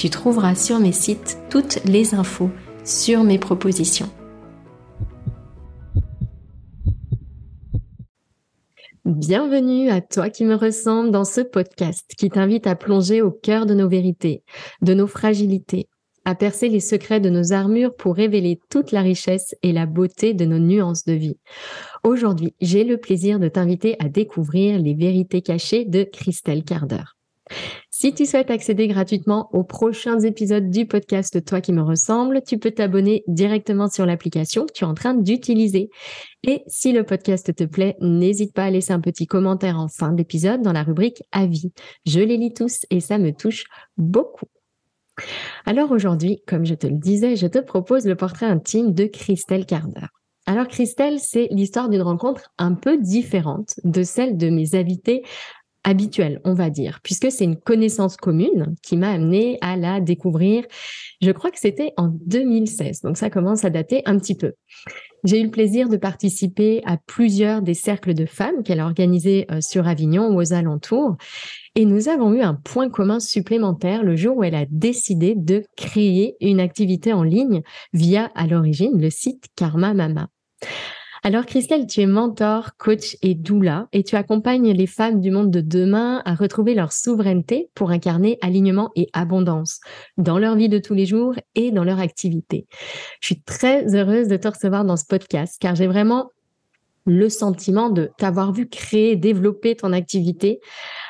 tu trouveras sur mes sites toutes les infos sur mes propositions. Bienvenue à toi qui me ressemble dans ce podcast qui t'invite à plonger au cœur de nos vérités, de nos fragilités, à percer les secrets de nos armures pour révéler toute la richesse et la beauté de nos nuances de vie. Aujourd'hui, j'ai le plaisir de t'inviter à découvrir les vérités cachées de Christelle Carder. Si tu souhaites accéder gratuitement aux prochains épisodes du podcast Toi qui me ressemble, tu peux t'abonner directement sur l'application que tu es en train d'utiliser. Et si le podcast te plaît, n'hésite pas à laisser un petit commentaire en fin d'épisode dans la rubrique Avis. Je les lis tous et ça me touche beaucoup. Alors aujourd'hui, comme je te le disais, je te propose le portrait intime de Christelle Carder. Alors Christelle, c'est l'histoire d'une rencontre un peu différente de celle de mes invités habituel, on va dire, puisque c'est une connaissance commune qui m'a amené à la découvrir. Je crois que c'était en 2016, donc ça commence à dater un petit peu. J'ai eu le plaisir de participer à plusieurs des cercles de femmes qu'elle a organisés euh, sur Avignon ou aux alentours. Et nous avons eu un point commun supplémentaire le jour où elle a décidé de créer une activité en ligne via, à l'origine, le site Karma Mama. Alors Christelle, tu es mentor, coach et doula et tu accompagnes les femmes du monde de demain à retrouver leur souveraineté pour incarner alignement et abondance dans leur vie de tous les jours et dans leur activité. Je suis très heureuse de te recevoir dans ce podcast car j'ai vraiment le sentiment de t'avoir vu créer, développer ton activité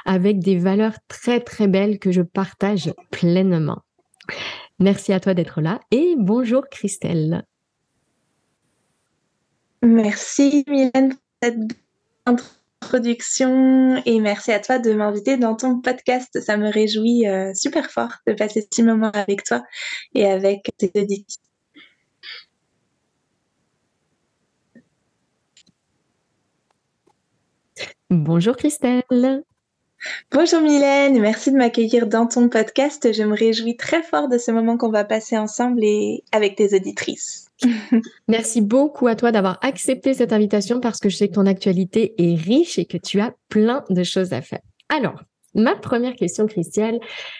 avec des valeurs très très belles que je partage pleinement. Merci à toi d'être là et bonjour Christelle. Merci Mylène pour cette introduction et merci à toi de m'inviter dans ton podcast. Ça me réjouit euh, super fort de passer ce moment avec toi et avec tes auditeurs. Bonjour Christelle. Bonjour Mylène, merci de m'accueillir dans ton podcast. Je me réjouis très fort de ce moment qu'on va passer ensemble et avec tes auditrices. Merci beaucoup à toi d'avoir accepté cette invitation parce que je sais que ton actualité est riche et que tu as plein de choses à faire. Alors, ma première question, Christiane,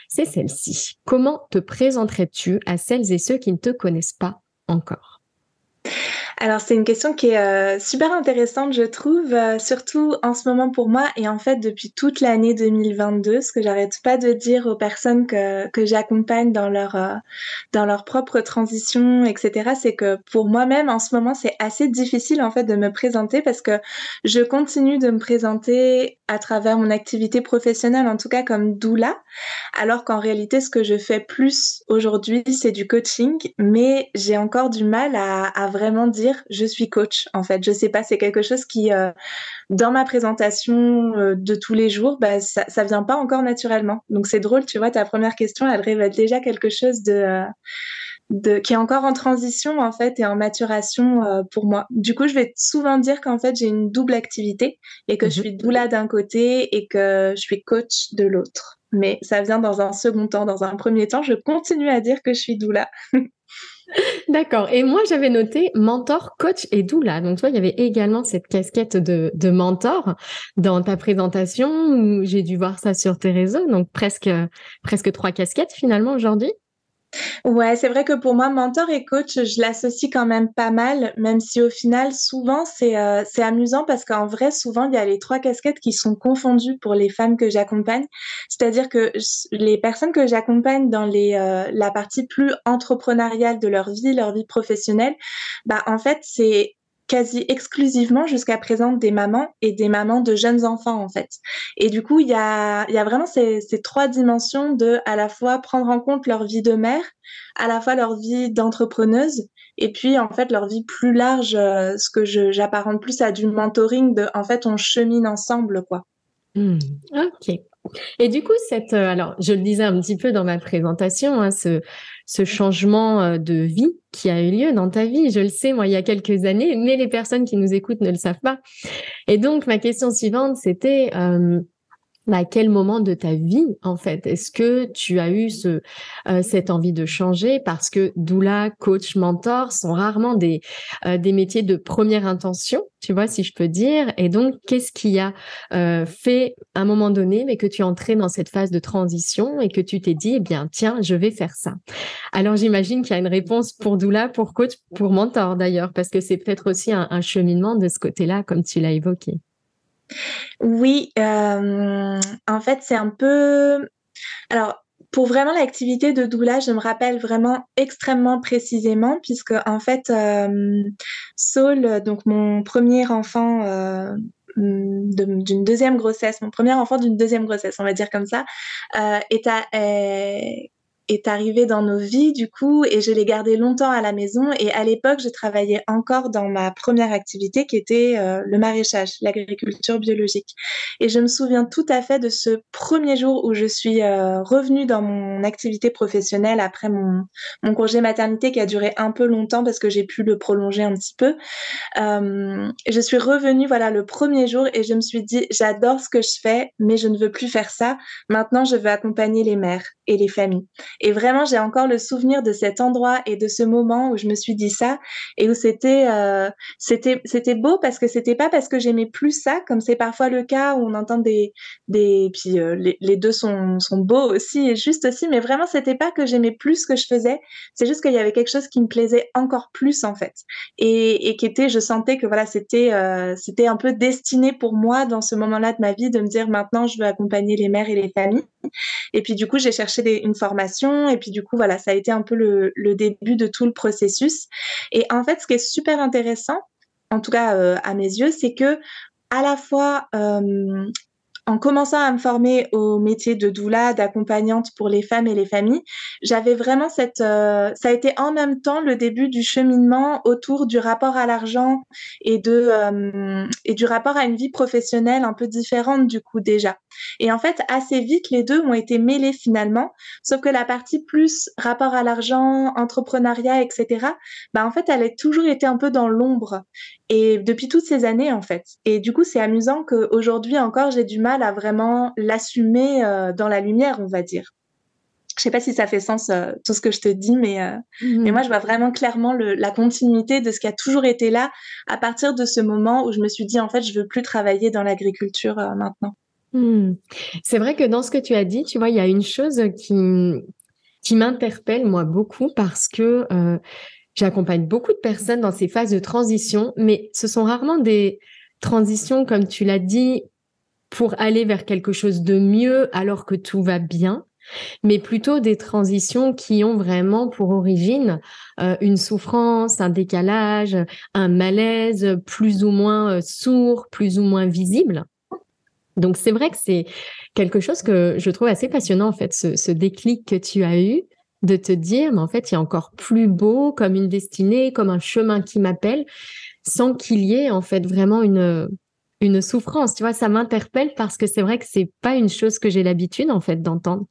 c'est celle-ci. Comment te présenterais-tu à celles et ceux qui ne te connaissent pas encore? Alors c'est une question qui est euh, super intéressante, je trouve, euh, surtout en ce moment pour moi et en fait depuis toute l'année 2022, ce que j'arrête pas de dire aux personnes que, que j'accompagne dans leur euh, dans leur propre transition, etc. C'est que pour moi-même en ce moment c'est assez difficile en fait de me présenter parce que je continue de me présenter à travers mon activité professionnelle, en tout cas comme doula, alors qu'en réalité ce que je fais plus aujourd'hui c'est du coaching, mais j'ai encore du mal à, à vraiment dire je suis coach en fait. Je sais pas, c'est quelque chose qui euh, dans ma présentation euh, de tous les jours, bah, ça, ça vient pas encore naturellement. Donc c'est drôle, tu vois, ta première question, elle révèle déjà quelque chose de euh, de, qui est encore en transition en fait et en maturation pour moi. Du coup, je vais souvent dire qu'en fait j'ai une double activité et que je mhm. suis doula d'un côté et que je suis coach de l'autre. Mais ça vient dans un second temps. Dans un premier temps, je continue à dire que je suis doula. D'accord. Et moi, j'avais noté mentor, coach et doula. Donc, toi, il y avait également cette casquette de, de mentor dans ta présentation. J'ai dû voir ça sur tes réseaux. Donc, presque, presque trois casquettes finalement aujourd'hui. Ouais, c'est vrai que pour moi, mentor et coach, je l'associe quand même pas mal, même si au final, souvent, c'est euh, c'est amusant parce qu'en vrai, souvent, il y a les trois casquettes qui sont confondues pour les femmes que j'accompagne. C'est-à-dire que les personnes que j'accompagne dans les euh, la partie plus entrepreneuriale de leur vie, leur vie professionnelle, bah en fait, c'est quasi exclusivement jusqu'à présent des mamans et des mamans de jeunes enfants en fait. Et du coup, il y a, y a vraiment ces, ces, trois dimensions de à la fois prendre en compte leur vie de mère, à la fois leur vie d'entrepreneuse et puis en fait leur vie plus large, euh, ce que j'apparente plus à du mentoring de en fait on chemine ensemble quoi. Mmh. ok. Et du coup, cette, euh, alors, je le disais un petit peu dans ma présentation, hein, ce, ce changement euh, de vie qui a eu lieu dans ta vie, je le sais, moi, il y a quelques années, mais les personnes qui nous écoutent ne le savent pas. Et donc, ma question suivante, c'était, euh, à quel moment de ta vie, en fait, est-ce que tu as eu euh, cette envie de changer? Parce que doula, coach, mentor sont rarement des, euh, des métiers de première intention, tu vois, si je peux dire. Et donc, qu'est-ce qui a euh, fait à un moment donné, mais que tu es entré dans cette phase de transition et que tu t'es dit, eh bien, tiens, je vais faire ça? Alors, j'imagine qu'il y a une réponse pour doula, pour coach, pour mentor d'ailleurs, parce que c'est peut-être aussi un cheminement de ce côté-là, comme tu l'as évoqué. Oui, euh, en fait, c'est un peu alors, pour vraiment l'activité de doula, je me rappelle vraiment extrêmement précisément puisque en fait, euh, Saul, donc mon premier enfant, euh, d'une deuxième grossesse, mon premier enfant d'une deuxième grossesse, on va dire comme ça, est à arrivé dans nos vies du coup et je l'ai gardé longtemps à la maison et à l'époque je travaillais encore dans ma première activité qui était euh, le maraîchage, l'agriculture biologique et je me souviens tout à fait de ce premier jour où je suis euh, revenue dans mon activité professionnelle après mon, mon congé maternité qui a duré un peu longtemps parce que j'ai pu le prolonger un petit peu. Euh, je suis revenue voilà le premier jour et je me suis dit j'adore ce que je fais mais je ne veux plus faire ça. Maintenant je veux accompagner les mères et les familles. Et vraiment, j'ai encore le souvenir de cet endroit et de ce moment où je me suis dit ça et où c'était euh, c'était c'était beau parce que c'était pas parce que j'aimais plus ça, comme c'est parfois le cas où on entend des des puis euh, les, les, deux sont sont beaux aussi et juste aussi, mais vraiment c'était pas que j'aimais plus ce que je faisais, c'est juste qu'il y avait quelque chose qui me plaisait encore plus en fait. Et et qui était, je sentais que voilà c'était euh, c'était un peu destiné pour moi dans ce moment-là de ma vie de me dire maintenant je veux accompagner les mères et les familles et puis du coup j'ai cherché des, une formation et puis du coup, voilà, ça a été un peu le, début de tout le processus. Et en fait, ce qui est super intéressant, en tout cas euh, à mes yeux, c'est que à la fois euh, en commençant à me former au métier de doula, d'accompagnante pour les femmes et les familles, j'avais vraiment cette, euh, ça a été en même temps le début du cheminement autour du rapport à l'argent et et du rapport à une vie professionnelle un peu différente du coup déjà. Et en fait, assez vite, les deux ont été mêlés finalement, sauf que la partie plus rapport à l'argent, entrepreneuriat, etc. Bah en fait, elle a toujours été un peu dans l'ombre et depuis toutes ces années en fait. Et du coup, c'est amusant qu'aujourd'hui encore, j'ai du mal à vraiment l'assumer euh, dans la lumière, on va dire. Je sais pas si ça fait sens euh, tout ce que je te dis, mais, euh, mmh. mais moi je vois vraiment clairement le, la continuité de ce qui a toujours été là à partir de ce moment où je me suis dit en fait je veux plus travailler dans l'agriculture maintenant. Mmh. C'est vrai que dans ce que tu as dit, tu vois, il y a une chose qui qui m'interpelle moi beaucoup parce que J'accompagne beaucoup de personnes dans ces phases de transition, mais ce sont rarement des transitions, comme tu l'as dit, pour aller vers quelque chose de mieux alors que tout va bien, mais plutôt des transitions qui ont vraiment pour origine euh, une souffrance, un décalage, un malaise plus ou moins euh, sourd, plus ou moins visible. Donc c'est vrai que c'est quelque chose que je trouve assez passionnant en fait, ce, déclic que tu as eu de te dire, mais en fait, il y a encore plus beau comme une destinée, comme un chemin qui m'appelle, sans qu'il y ait en fait vraiment une une souffrance. Tu vois, ça m'interpelle parce que c'est vrai que c'est pas une chose que j'ai l'habitude en fait d'entendre.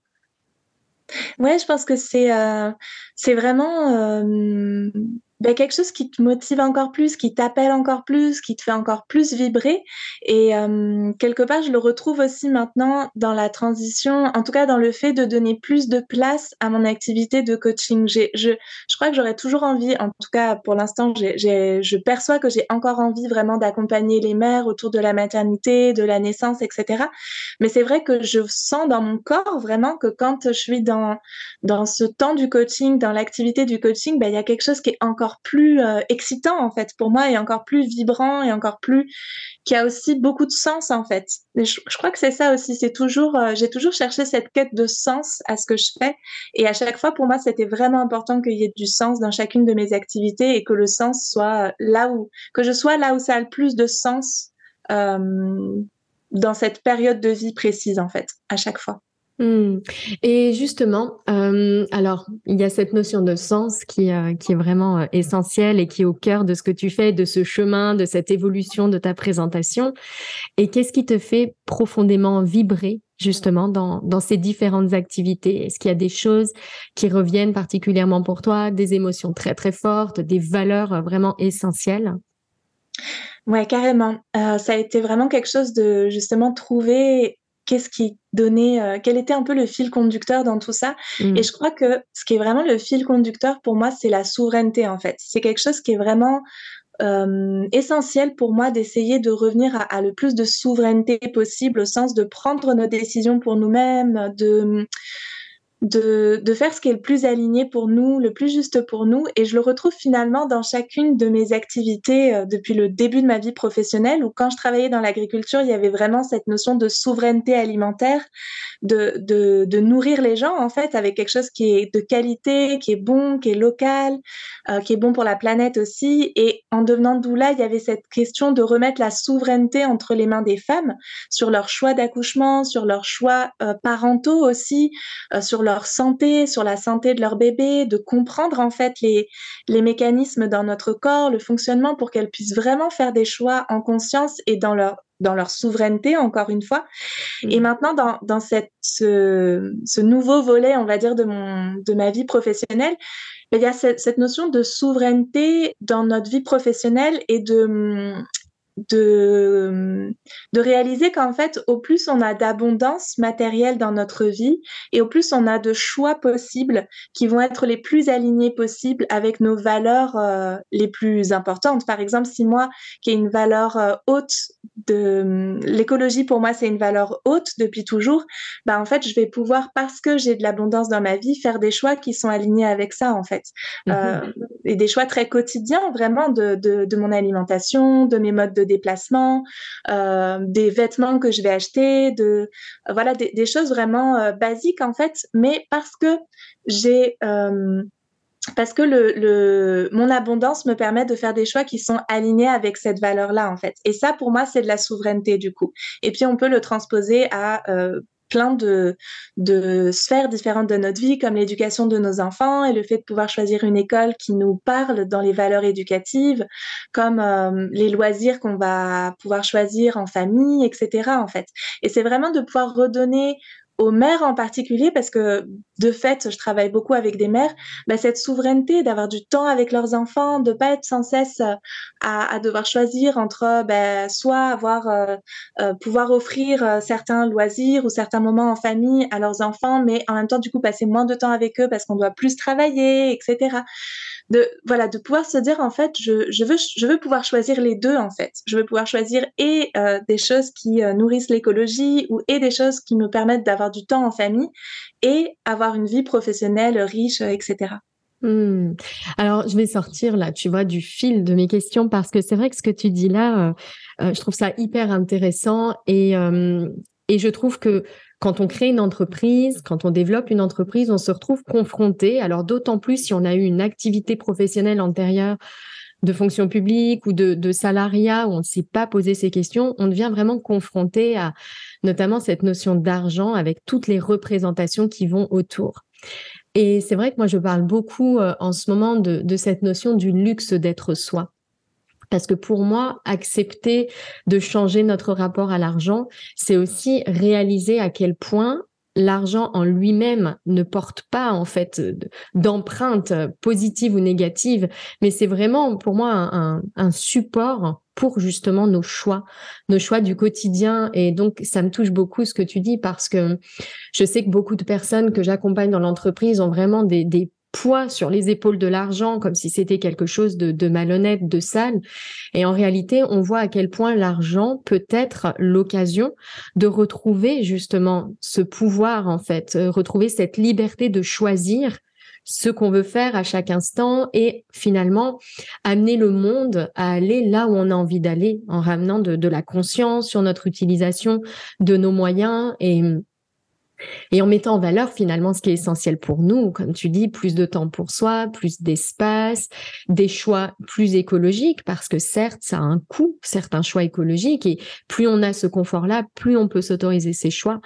Ouais, je pense que c'est euh, c'est vraiment euh, ben, quelque chose qui te motive encore plus, qui t'appelle encore plus, qui te fait encore plus vibrer. Et euh, quelque part, je le retrouve aussi maintenant dans la transition, en tout cas dans le fait de donner plus de place à mon activité de coaching. J'ai, je, je crois que j'aurais toujours envie, en tout cas pour l'instant, j'ai, je perçois que j'ai encore envie vraiment d'accompagner les mères autour de la maternité, de la naissance, etc. Mais c'est vrai que je sens dans mon corps vraiment que quand je suis dans, dans ce temps du coaching, dans l'activité du coaching, ben, il y a quelque chose qui est encore plus euh, excitant en fait pour moi et encore plus vibrant et encore plus qui a aussi beaucoup de sens en fait. je, crois que c'est ça aussi, c'est toujours euh, j'ai toujours cherché cette quête de sens à ce que je fais et à chaque fois pour moi c'était vraiment important qu'il y ait du sens dans chacune de mes activités et que le sens soit là où que je sois là où ça a le plus de sens euh, dans cette période de vie précise en fait à chaque fois. Hmm. Et justement, euh, alors il y a cette notion de sens qui, euh, qui est vraiment euh, essentielle et qui est au cœur de ce que tu fais, de ce chemin, de cette évolution de ta présentation. Et qu'est-ce qui te fait profondément vibrer justement dans, dans ces différentes activités? Est-ce qu'il y a des choses qui reviennent particulièrement pour toi, des émotions très très fortes, des valeurs vraiment essentielles? Ouais, carrément. ça a été vraiment quelque chose de justement trouver qu'est-ce qui donnait, euh, quel était un peu le fil conducteur dans tout ça. Mm. Et je crois que ce qui est vraiment le fil conducteur pour moi, c'est la souveraineté en fait. C'est quelque chose qui est vraiment euh, essentiel pour moi d'essayer de revenir à, à, le plus de souveraineté possible au sens de prendre nos décisions pour nous-mêmes, de de, de, faire ce qui est le plus aligné pour nous, le plus juste pour nous. Et je le retrouve finalement dans chacune de mes activités euh, depuis le début de ma vie professionnelle, où quand je travaillais dans l'agriculture, il y avait vraiment cette notion de souveraineté alimentaire, de, de, nourrir les gens en fait avec quelque chose qui est de qualité, qui est bon, qui est local, euh, qui est bon pour la planète aussi. Et en devenant doula, il y avait cette question de remettre la souveraineté entre les mains des femmes sur leur choix d'accouchement, sur leurs choix euh, parentaux aussi, sur leur santé, sur la santé de leur bébé, de comprendre en fait les, les mécanismes dans notre corps, le fonctionnement pour qu'elles puissent vraiment faire des choix en conscience et dans leur dans leur souveraineté, encore une fois. Et mmh. maintenant, dans, dans cette, ce, ce, nouveau volet, on va dire, de, mon, de ma vie professionnelle, il y a cette, cette notion de souveraineté dans notre vie professionnelle et de, de, de réaliser qu'en fait, au plus on a d'abondance matérielle dans notre vie et au plus on a de choix possibles qui vont être les plus alignés possibles avec nos valeurs euh, les plus importantes. Par exemple, si moi, qui ai une valeur euh, haute de l'écologie, pour moi, c'est une valeur haute depuis toujours, bah, en fait, je vais pouvoir, parce que j'ai de l'abondance dans ma vie, faire des choix qui sont alignés avec ça, en fait. Mmh euh, et des choix très quotidiens, vraiment, de, de, de mon alimentation, de mes modes de déplacement, euh, des vêtements que je vais acheter, de voilà des, choses vraiment euh, basiques en fait, mais parce que j'ai euh, parce que le, le, mon abondance me permet de faire des choix qui sont alignés avec cette valeur-là, en fait. Et ça, pour moi, c'est de la souveraineté, du coup. Et puis, on peut le transposer à plein de, de sphères différentes de notre vie, comme l'éducation de nos enfants et le fait de pouvoir choisir une école qui nous parle dans les valeurs éducatives, comme euh, les loisirs qu'on va pouvoir choisir en famille, etc. En fait. Et c'est vraiment de pouvoir redonner aux mères en particulier, parce que de fait, je travaille beaucoup avec des mères, bah, cette souveraineté d'avoir du temps avec leurs enfants, de pas être sans cesse euh, à, à devoir choisir entre bah, soit avoir euh, euh, pouvoir offrir certains loisirs ou certains moments en famille à leurs enfants, mais en même temps du coup passer moins de temps avec eux parce qu'on doit plus travailler, etc de voilà de pouvoir se dire en fait je, je veux je veux pouvoir choisir les deux en fait. Je veux pouvoir choisir et euh, des choses qui euh, nourrissent l'écologie ou et des choses qui me permettent d'avoir du temps en famille et avoir une vie professionnelle riche euh, etc hmm. Alors, je vais sortir là, tu vois, du fil de mes questions parce que c'est vrai que ce que tu dis là, je trouve ça hyper intéressant et, et je trouve que quand on crée une entreprise, quand on développe une entreprise, on se retrouve confronté, alors d'autant plus si on a eu une activité professionnelle antérieure de fonction publique ou de, de salariat où on ne s'est pas posé ces questions, on devient vraiment confronté à notamment cette notion d'argent avec toutes les représentations qui vont autour. Et c'est vrai que moi, je parle beaucoup euh, en ce moment de, de cette notion du luxe d'être soi. Parce que pour moi, accepter de changer notre rapport à l'argent, c'est aussi réaliser à quel point l'argent en lui-même ne porte pas en fait d'empreinte positive ou négative, mais c'est vraiment pour moi un, support pour justement nos choix, nos choix du quotidien. Et donc, ça me touche beaucoup ce que tu dis parce que je sais que beaucoup de personnes que j'accompagne dans l'entreprise ont vraiment des poids sur les épaules de l'argent comme si c'était quelque chose de, malhonnête, de sale. Et en réalité, on voit à quel point l'argent peut être l'occasion de retrouver justement ce pouvoir, en fait, euh, retrouver cette liberté de choisir ce qu'on veut faire à chaque instant et finalement amener le monde à aller là où on a envie d'aller en ramenant de, de la conscience sur notre utilisation de nos moyens et et en mettant en valeur finalement ce qui est essentiel pour nous, comme tu dis, plus de temps pour soi, plus d'espace, des choix plus écologiques, parce que certes, ça a un coût, certains choix écologiques, et plus on a ce confort-là, plus on peut s'autoriser ces choix.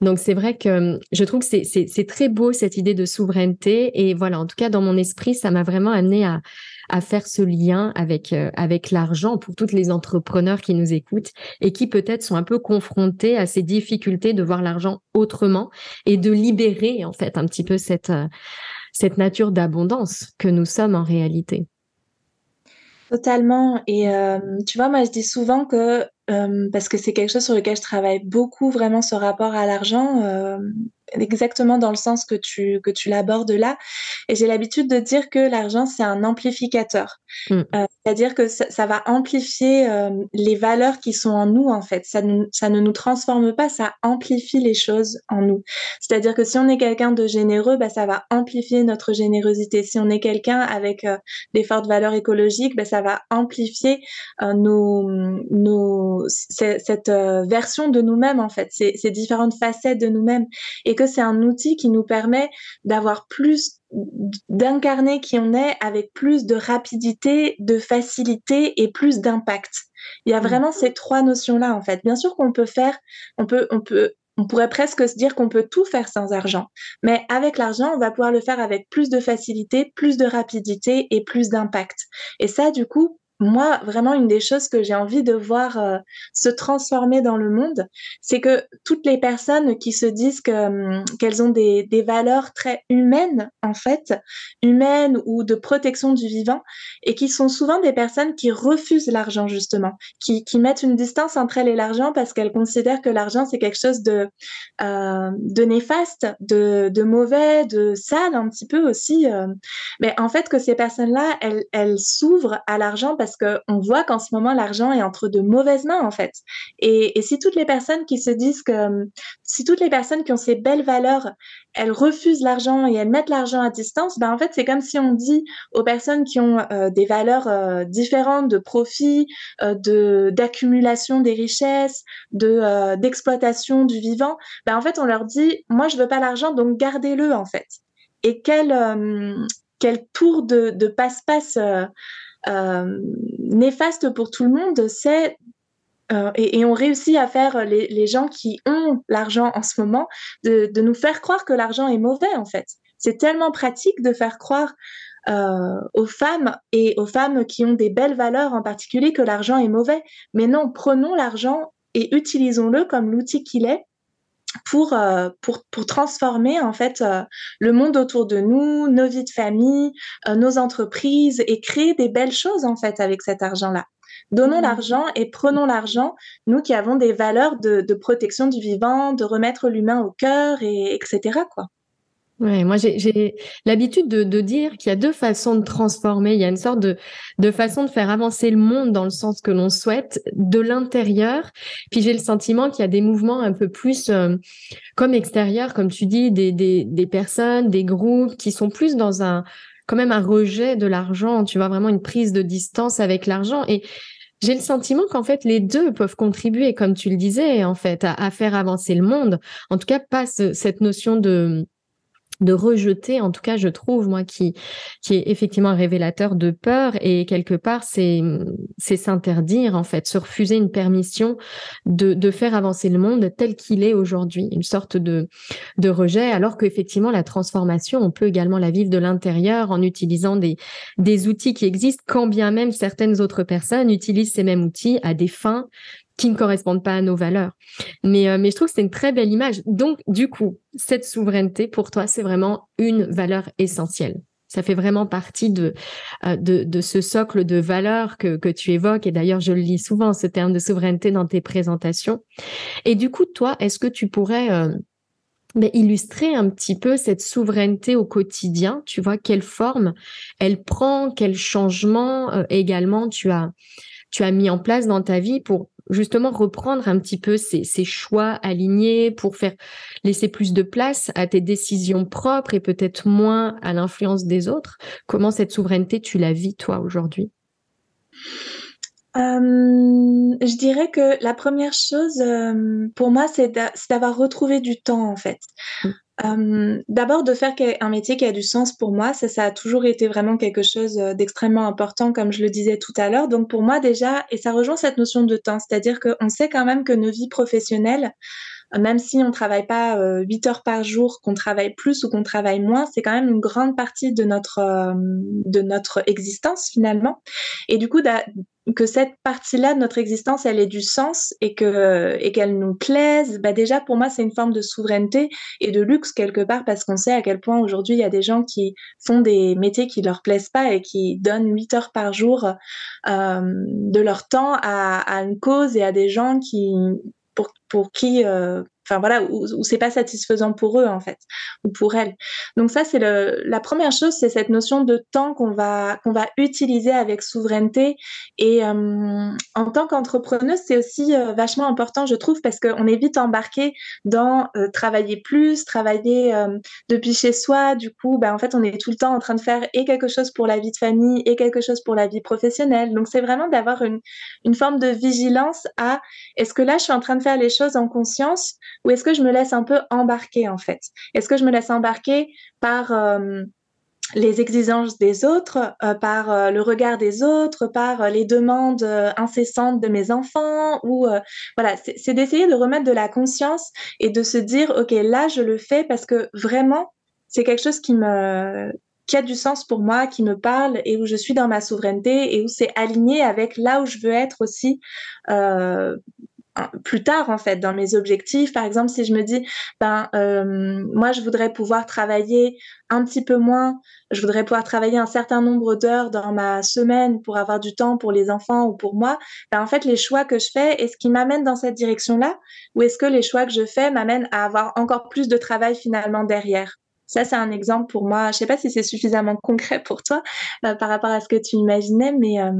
Donc c'est vrai que je trouve que c'est très beau cette idée de souveraineté, et voilà, en tout cas dans mon esprit, ça m'a vraiment amené à, à faire ce lien avec euh, avec l'argent pour toutes les entrepreneurs qui nous écoutent et qui peut-être sont un peu confrontés à ces difficultés de voir l'argent autrement et de libérer en fait un petit peu cette euh, cette nature d'abondance que nous sommes en réalité. Totalement. Et euh, tu vois, moi, je dis souvent que, parce que c'est quelque chose sur lequel je travaille beaucoup, vraiment ce rapport à l'argent, exactement dans le sens que tu, que tu l'abordes là. Et j'ai l'habitude de dire que l'argent, c'est un amplificateur. Mm. Euh, c'est-à-dire que ça, ça, va amplifier euh, les valeurs qui sont en nous, en fait. Ça, ça ne nous transforme pas, ça amplifie les choses en nous. C'est-à-dire que si on est quelqu'un de généreux, bah, ça va amplifier notre générosité. Si on est quelqu'un avec euh, des fortes valeurs écologiques, bah, ça va amplifier nos, nos, cette version de nous-mêmes, en fait, ces, ces différentes facettes de nous-mêmes. Et que c'est un outil qui nous permet d'avoir plus d'incarner qui on est avec plus de rapidité, de facilité et plus d'impact. Il y a mm. vraiment ces trois notions-là en fait. Bien sûr qu'on peut faire, on peut, on peut, on pourrait presque se dire qu'on peut tout faire sans argent, mais avec l'argent, on va pouvoir le faire avec plus de facilité, plus de rapidité et plus d'impact. Et ça, du coup, moi, vraiment, une des choses que j'ai envie de voir euh, se transformer dans le monde, c'est que toutes les personnes qui se disent hum, qu'elles ont des, des, valeurs très humaines, en fait, humaines ou de protection du vivant, et qui sont souvent des personnes qui refusent l'argent, justement, qui, qui mettent une distance entre elles et l'argent parce qu'elles considèrent que l'argent, c'est quelque chose de, euh, néfaste, de, mauvais, de sale un petit peu aussi. Euh. Mais en fait, que ces personnes-là, elles, elles s'ouvrent à l'argent parce parce qu'on voit qu'en ce moment, l'argent est entre de mauvaises mains, en fait. Et, si toutes les personnes qui se disent que, si toutes les personnes qui ont ces belles valeurs, elles refusent l'argent et elles mettent l'argent à distance, ben en fait, c'est comme si on dit aux personnes qui ont euh, des valeurs euh, différentes de profit, euh, de d'accumulation des richesses, de d'exploitation du vivant, ben en fait, on leur dit, moi, je veux pas l'argent, donc gardez-le, en fait. Et quel quel tour de, de passe-passe néfaste pour tout le monde, c'est euh, et, on réussit à faire les, les gens qui ont l'argent en ce moment de, de, nous faire croire que l'argent est mauvais en fait. C'est tellement pratique de faire croire euh, aux femmes et aux femmes qui ont des belles valeurs en particulier que l'argent est mauvais. Mais non, prenons l'argent et utilisons-le comme l'outil qu'il est pour, euh, pour, pour transformer en fait euh, le monde autour de nous, nos vies de famille, euh, nos entreprises et créer des belles choses en fait avec cet argent-là. Donnons mmh. l'argent et prenons l'argent, nous qui avons des valeurs de, de protection du vivant, de remettre l'humain au cœur et etc. quoi. Ouais, moi j'ai l'habitude de, de, dire qu'il y a deux façons de transformer. Il y a une sorte de, de façon de faire avancer le monde dans le sens que l'on souhaite de l'intérieur. Puis j'ai le sentiment qu'il y a des mouvements un peu plus euh, comme extérieurs, comme tu dis, des, des, des personnes, des groupes qui sont plus dans un quand même un rejet de l'argent. Tu vois vraiment une prise de distance avec l'argent et j'ai le sentiment qu'en fait les deux peuvent contribuer, comme tu le disais, en fait, à, à faire avancer le monde. En tout cas, pas cette notion de de rejeter, en tout cas, je trouve, moi, qui, qui est effectivement un révélateur de peur. Et quelque part, c'est, s'interdire, en fait, se refuser une permission de, faire avancer le monde tel qu'il est aujourd'hui, une sorte de, rejet, alors qu'effectivement, la transformation, on peut également la vivre de l'intérieur en utilisant des outils qui existent, quand bien même certaines autres personnes utilisent ces mêmes outils à des fins qui ne correspondent pas à nos valeurs. Mais, mais je trouve que c'est une très belle image. Donc, du coup, cette souveraineté, pour toi, c'est vraiment une valeur essentielle. Ça fait vraiment partie de, de, de, ce socle de valeurs que, que tu évoques. Et d'ailleurs, je le lis souvent, ce terme de souveraineté dans tes présentations. Et du coup, toi, est-ce que tu pourrais mais illustrer un petit peu cette souveraineté au quotidien? Tu vois quelle forme elle prend, quel changement euh, également tu as tu as mis en place dans ta vie pour justement reprendre un petit peu ces, ces choix alignés pour faire laisser plus de place à tes décisions propres et peut-être moins à l'influence des autres. Comment cette souveraineté tu la vis toi aujourd'hui? Euh, je dirais que la première chose, euh, pour moi, c'est d'avoir retrouvé du temps, en fait. Mmh. Euh, d'abord, de faire un métier qui a du sens pour moi, ça, ça a toujours été vraiment quelque chose d'extrêmement important, comme je le disais tout à l'heure. Donc, pour moi, déjà, et ça rejoint cette notion de temps, c'est-à-dire qu'on sait quand même que nos vies professionnelles, même si on travaille pas euh, 8 heures par jour, qu'on travaille plus ou qu'on travaille moins, c'est quand même une grande partie de notre euh, de notre existence finalement. Et du coup, que cette partie-là de notre existence, elle ait du sens et que et qu'elle nous plaise, bah déjà pour moi c'est une forme de souveraineté et de luxe quelque part parce qu'on sait à quel point aujourd'hui il y a des gens qui font des métiers qui leur plaisent pas et qui donnent 8 heures par jour euh, de leur temps à, à une cause et à des gens qui pour, qui euh, enfin voilà, où, c'est pas satisfaisant pour eux en fait, ou pour elles. Donc ça c'est la première chose, c'est cette notion de temps qu'on va qu'on va utiliser avec souveraineté. Et euh, en tant qu'entrepreneuse, c'est aussi euh, vachement important, je trouve, parce qu'on est vite embarqué dans euh, travailler plus, travailler depuis chez soi. Du coup, ben en fait, on est tout le temps en train de faire et quelque chose pour la vie de famille et quelque chose pour la vie professionnelle. Donc c'est vraiment d'avoir une une forme de vigilance à est-ce que là je suis en train de faire les choses en conscience ou est-ce que je me laisse un peu embarquer en fait? Est-ce que je me laisse embarquer par euh, les exigences des autres, euh, par euh, le regard des autres, par les demandes incessantes de mes enfants? Ou voilà, c'est d'essayer de remettre de la conscience et de se dire ok là je le fais parce que vraiment c'est quelque chose qui me qui a du sens pour moi, qui me parle et où je suis dans ma souveraineté et où c'est aligné avec là où je veux être aussi euh, plus tard en fait dans mes objectifs. Par exemple si je me dis ben euh, moi je voudrais pouvoir travailler un petit peu moins je voudrais pouvoir travailler un certain nombre d'heures dans ma semaine pour avoir du temps pour les enfants ou pour moi ben en fait les choix que je fais est-ce qu'ils m'amènent dans cette direction là ou est-ce que les choix que je fais m'amènent à avoir encore plus de travail finalement derrière? Ça, c'est un exemple pour moi. Je sais pas si c'est suffisamment concret pour toi euh, par rapport à ce que tu imaginais, mais euh,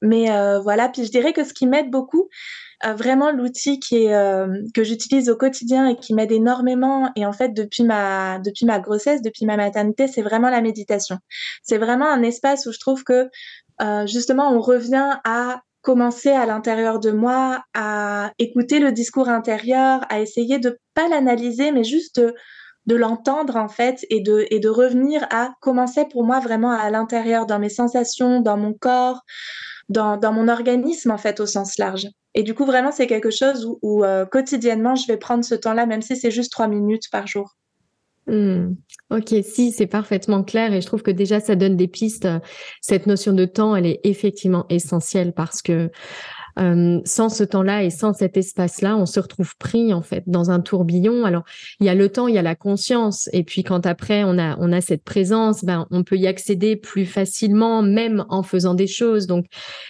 mais euh, voilà. Puis je dirais que ce qui m'aide beaucoup, euh, vraiment l'outil qui est euh, que j'utilise au quotidien et qui m'aide énormément et en fait depuis ma depuis ma grossesse depuis ma maternité c'est vraiment la méditation c'est vraiment un espace où je trouve que justement on revient à commencer à l'intérieur de moi à écouter le discours intérieur à essayer de pas l'analyser mais juste de, de l'entendre en fait et de et de revenir à commencer pour moi vraiment à l'intérieur dans mes sensations dans mon corps dans, dans mon organisme en fait au sens large et du coup, vraiment, c'est quelque chose où, euh, quotidiennement, je vais prendre ce temps-là, même si c'est juste trois minutes par jour. Hmm. Ok, si, c'est parfaitement clair et je trouve que déjà ça donne des pistes. Cette notion de temps, elle est effectivement essentielle parce que euh, sans ce temps-là et sans cet espace-là, on se retrouve pris en fait dans un tourbillon. Alors il y a le temps, il y a la conscience, et puis quand après on a on a cette présence, ben on peut y accéder plus facilement, même en faisant des choses. Donc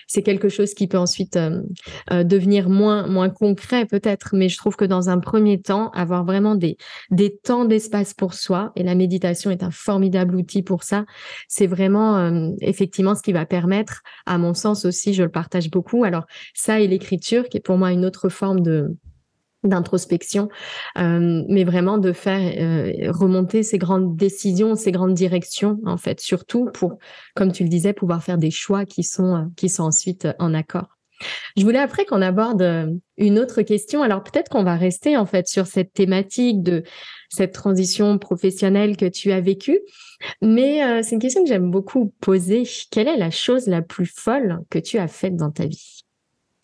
c'est quelque chose qui peut ensuite euh, euh, devenir moins moins concret peut-être, mais je trouve que dans un premier temps, avoir vraiment des des temps d'espace pour soi et la méditation est un formidable outil pour ça. C'est vraiment effectivement ce qui va permettre, à mon sens aussi, je le partage beaucoup. Alors ça et l'écriture, qui est pour moi une autre forme de d'introspection, euh, mais vraiment de faire euh, remonter ces grandes décisions, ces grandes directions, en fait, surtout pour, comme tu le disais, pouvoir faire des choix qui sont euh, qui sont ensuite en accord. Je voulais après qu'on aborde une autre question. Alors peut-être qu'on va rester en fait sur cette thématique de cette transition professionnelle que tu as vécue, mais c'est une question que j'aime beaucoup poser. Quelle est la chose la plus folle que tu as faite dans ta vie?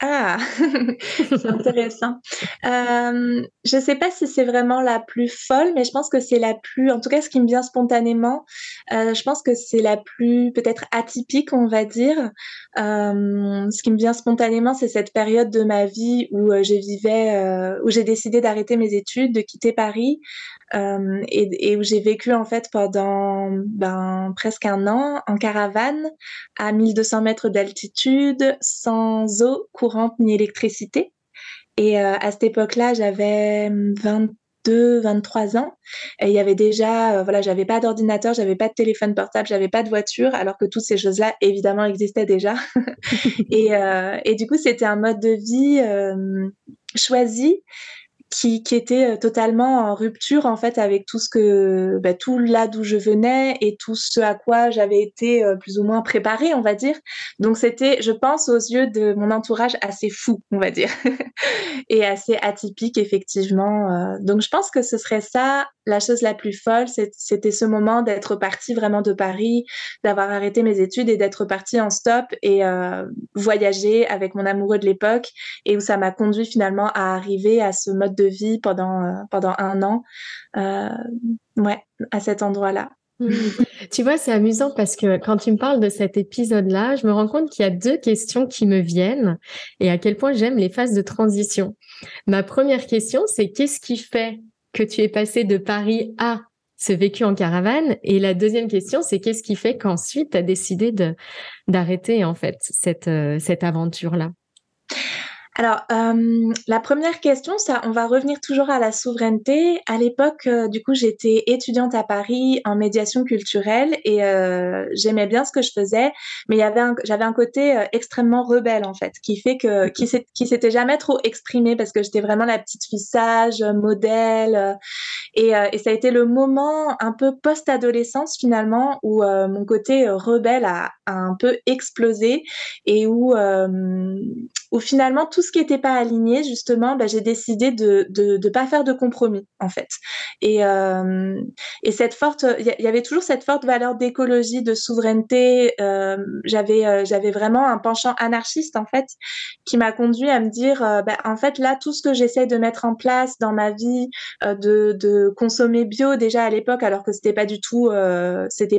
Ah, c'est intéressant. Euh, je ne sais pas si c'est vraiment la plus folle, mais je pense que c'est la plus, en tout cas, ce qui me vient spontanément, euh, je pense que c'est la plus peut-être atypique, on va dire. Euh, ce qui me vient spontanément, c'est cette période de ma vie où je vivais, où j'ai décidé d'arrêter mes études, de quitter Paris, et, et, où j'ai vécu en fait pendant ben, presque un an en caravane à 1200 mètres d'altitude, sans eau courante ni électricité. Et euh, à cette époque-là, j'avais 22, 23 ans. Et il y avait déjà, euh, voilà, j'avais pas d'ordinateur, j'avais pas de téléphone portable, j'avais pas de voiture, alors que toutes ces choses-là, évidemment, existaient déjà. et, euh, et, du coup, c'était un mode de vie choisi qui, qui était euh, totalement en rupture en fait avec tout ce que bah, tout là d'où je venais et tout ce à quoi j'avais été euh, plus ou moins préparée on va dire donc c'était je pense aux yeux de mon entourage assez fou on va dire et assez atypique effectivement euh. donc je pense que ce serait ça la chose la plus folle c'était ce moment d'être partie vraiment de Paris d'avoir arrêté mes études et d'être partie en stop et voyager avec mon amoureux de l'époque et où ça m'a conduit finalement à arriver à ce mode de vie pendant, euh, un an, euh, ouais, à cet endroit-là. Mmh. Tu vois, c'est amusant parce que quand tu me parles de cet épisode-là, je me rends compte qu'il y a deux questions qui me viennent et à quel point j'aime les phases de transition. Ma première question, c'est qu'est-ce qui fait que tu es passé de Paris à ce vécu en caravane? Et la deuxième question, c'est qu'est-ce qui fait qu'ensuite tu as décidé d'arrêter en fait cette euh, cette aventure-là? Alors, euh, la première question, ça, on va revenir toujours à la souveraineté. À l'époque, euh, du coup, j'étais étudiante à Paris en médiation culturelle et euh, j'aimais bien ce que je faisais, mais j'avais un côté extrêmement rebelle en fait, qui fait que qui, s'était jamais trop exprimé parce que j'étais vraiment la petite fille sage, modèle, et, ça a été le moment un peu post-adolescence finalement où mon côté rebelle a, a, un peu explosé et où où finalement tout ce qui n'était pas aligné justement, bah, j'ai décidé de, de de pas faire de compromis en fait. Et euh, et cette forte, il y, avait toujours cette forte valeur d'écologie, de souveraineté. Euh, j'avais euh, j'avais vraiment un penchant anarchiste en fait qui m'a conduit à me dire, bah, en fait là tout ce que j'essaie de mettre en place dans ma vie, de de consommer bio déjà à l'époque alors que c'était pas du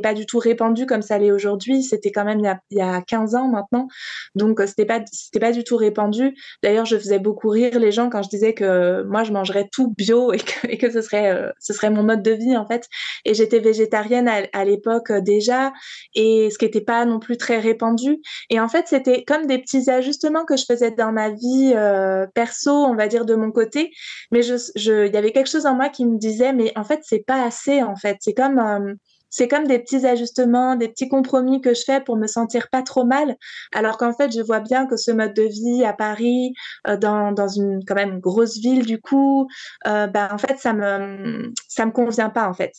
pas du tout répandu comme ça l'est aujourd'hui. C'était quand même il y a y a 15 ans maintenant, donc c'était pas pas du tout répandu. D'ailleurs, je faisais beaucoup rire les gens quand je disais que moi, je mangerais tout bio et que, et que ce serait, euh, ce serait mon mode de vie, en fait. Et j'étais végétarienne à, à l'époque euh, déjà, et ce qui n'était pas non plus très répandu. Et en fait, c'était comme des petits ajustements que je faisais dans ma vie euh, perso, on va dire, de mon côté. Mais je, je, il y avait quelque chose en moi qui me disait, mais en fait, c'est pas assez, en fait. C'est comme, euh, c'est comme des petits ajustements, des petits compromis que je fais pour me sentir pas trop mal, alors qu'en fait, je vois bien que ce mode de vie à Paris, euh, dans, dans une quand même grosse ville du coup, euh, ben en fait, ça me ça me convient pas en fait.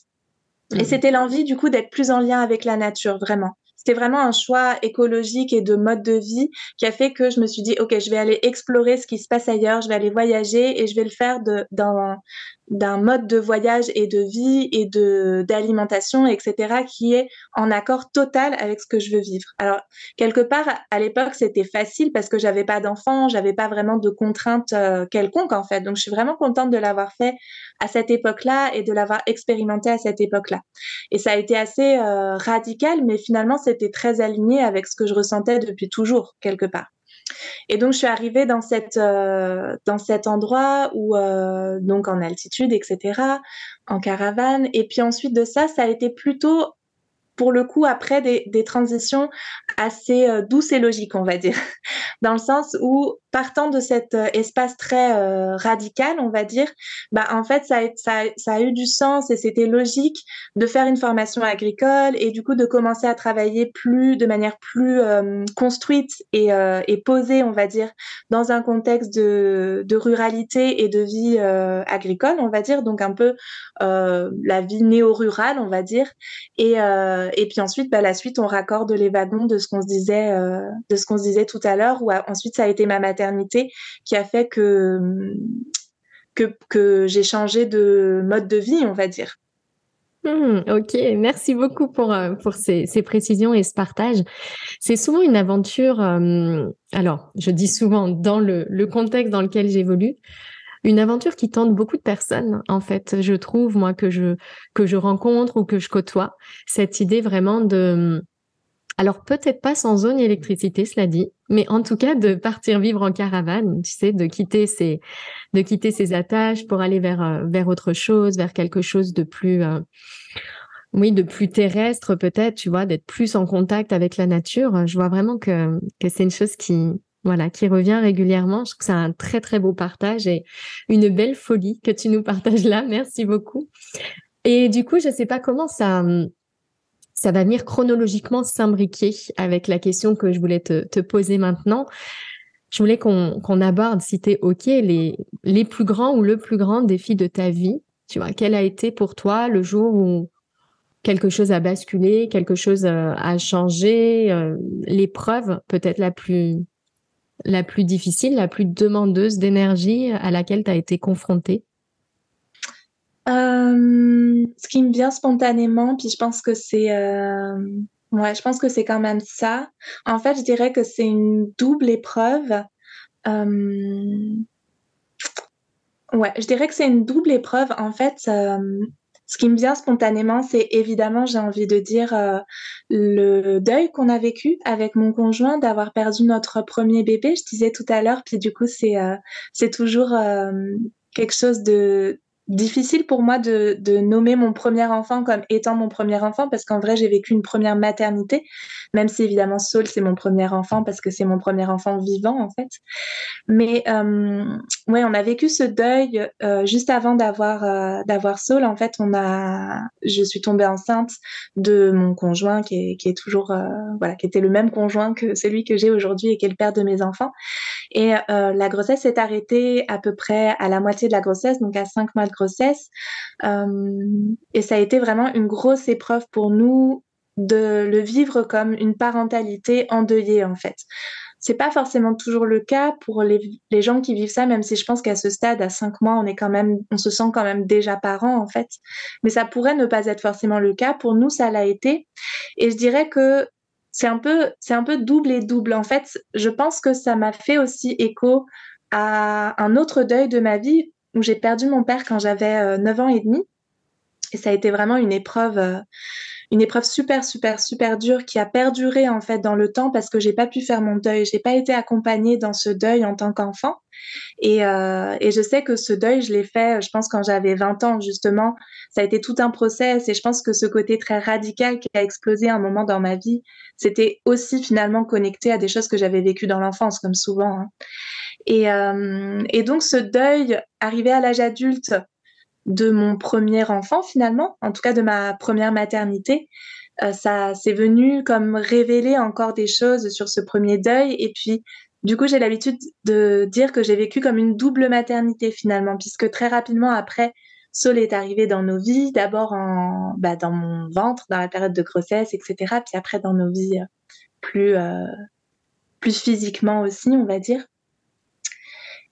Et mmh. c'était l'envie du coup d'être plus en lien avec la nature, vraiment. C'était vraiment un choix écologique et de mode de vie qui a fait que je me suis dit, OK, je vais aller explorer ce qui se passe ailleurs, je vais aller voyager et je vais le faire de, dans, d'un mode de voyage et de vie et de d'alimentation, etc., qui est en accord total avec ce que je veux vivre. Alors quelque part à l'époque c'était facile parce que j'avais pas d'enfants, j'avais pas vraiment de contraintes euh, quelconques en fait. Donc je suis vraiment contente de l'avoir fait à cette époque-là et de l'avoir expérimenté à cette époque-là. Et ça a été assez euh, radical, mais finalement c'était très aligné avec ce que je ressentais depuis toujours quelque part. Et donc, je suis arrivée dans, cette, euh, dans cet endroit où, euh, donc en altitude, etc., en caravane. Et puis ensuite de ça, ça a été plutôt pour le coup après des, des transitions assez euh, douces et logiques, on va dire, dans le sens où partant de cet euh, espace très euh, radical, on va dire, bah en fait ça a, eu du sens et c'était logique de faire une formation agricole et du coup de commencer à travailler plus de manière plus euh, construite et, posée, on va dire, dans un contexte de, ruralité et de vie agricole, on va dire, donc un peu la vie néo-rurale, on va dire, et, puis ensuite, bah, la suite, on raccorde les wagons de ce qu'on se disait, se disait tout à l'heure, où ensuite ça a été ma maternité qui a fait que, que, que j'ai changé de mode de vie, on va dire. Mmh, ok, merci beaucoup pour, euh, pour ces, ces, précisions et ce partage. C'est souvent une aventure, euh, alors je dis souvent dans le, le contexte dans lequel j'évolue, une aventure qui tente beaucoup de personnes, en fait, je trouve, moi, que je, que je rencontre ou que je côtoie. Cette idée vraiment de, alors peut-être pas sans zone électricité, cela dit, mais en tout cas de partir vivre en caravane, tu sais, de quitter ses, de quitter attaches pour aller vers euh, vers autre chose, vers quelque chose de plus, euh, oui, de plus terrestre peut-être, tu vois, d'être plus en contact avec la nature. Je vois vraiment que que c'est une chose qui voilà, qui revient régulièrement. Je trouve que c'est un très très beau partage et une belle folie que tu nous partages là. Merci beaucoup. Et du coup, je sais pas comment ça ça va venir chronologiquement s'imbriquer avec la question que je voulais te, poser maintenant. Je voulais qu'on aborde, si tu es OK, les, les plus grands ou le plus grand défi de ta vie. Tu vois, quel a été pour toi le jour où quelque chose a basculé, quelque chose euh, a changé, euh, l'épreuve peut-être la plus la plus difficile, la plus demandeuse d'énergie à laquelle tu as été confrontée? Euh, ce qui me vient spontanément, puis je pense que c'est euh, ouais, je pense que c'est quand même ça. En fait, je dirais que c'est une double épreuve. Euh, ouais, je dirais que c'est une double épreuve. En fait, ce qui me vient spontanément, c'est évidemment, j'ai envie de dire, le deuil qu'on a vécu avec mon conjoint d'avoir perdu notre premier bébé. Je disais tout à l'heure, puis du coup, c'est c'est toujours quelque chose de difficile pour moi de, nommer mon premier enfant comme étant mon premier enfant parce qu'en vrai j'ai vécu une première maternité même si évidemment Saul c'est mon premier enfant parce que c'est mon premier enfant vivant en fait. Mais euh, ouais on a vécu ce deuil euh, juste avant d'avoir euh, d'avoir Saul en fait on a je suis tombée enceinte de mon conjoint qui est, toujours euh, voilà qui était le même conjoint que celui que j'ai aujourd'hui et qui est le père de mes enfants. Et la grossesse s'est arrêtée à peu près à la moitié de la grossesse donc à cinq mois de grossesse et ça a été vraiment une grosse épreuve pour nous de le vivre comme une parentalité endeuillée en fait. C'est pas forcément toujours le cas pour les, les, gens qui vivent ça, même si je pense qu'à ce stade, à cinq mois, on est quand même, on se sent quand même déjà parent en fait. Mais ça pourrait ne pas être forcément le cas. Pour nous, ça l'a été. Et je dirais que c'est un peu, c'est un peu double et double. En fait, je pense que ça m'a fait aussi écho à un autre deuil de ma vie où j'ai perdu mon père quand j'avais 9 ans et demi. Et ça a été vraiment une épreuve, euh, une épreuve super, super, super dure qui a perduré en fait dans le temps parce que j'ai pas pu faire mon deuil. J'ai pas été accompagnée dans ce deuil en tant qu'enfant. Et, euh, et je sais que ce deuil, je l'ai fait, je pense, quand j'avais 20 ans, justement. Ça a été tout un process et je pense que ce côté très radical qui a explosé à un moment dans ma vie, c'était aussi finalement connecté à des choses que j'avais vécues dans l'enfance, comme souvent. Hein. Et, euh, et donc, ce deuil, arrivé à l'âge adulte, de mon premier enfant finalement, en tout cas de ma première maternité. Euh, ça c'est venu comme révéler encore des choses sur ce premier deuil et puis du coup j'ai l'habitude de dire que j'ai vécu comme une double maternité finalement puisque très rapidement après Saul est arrivé dans nos vies, d'abord en bah, dans mon ventre dans la période de grossesse etc. Puis après dans nos vies euh, plus euh, plus physiquement aussi on va dire.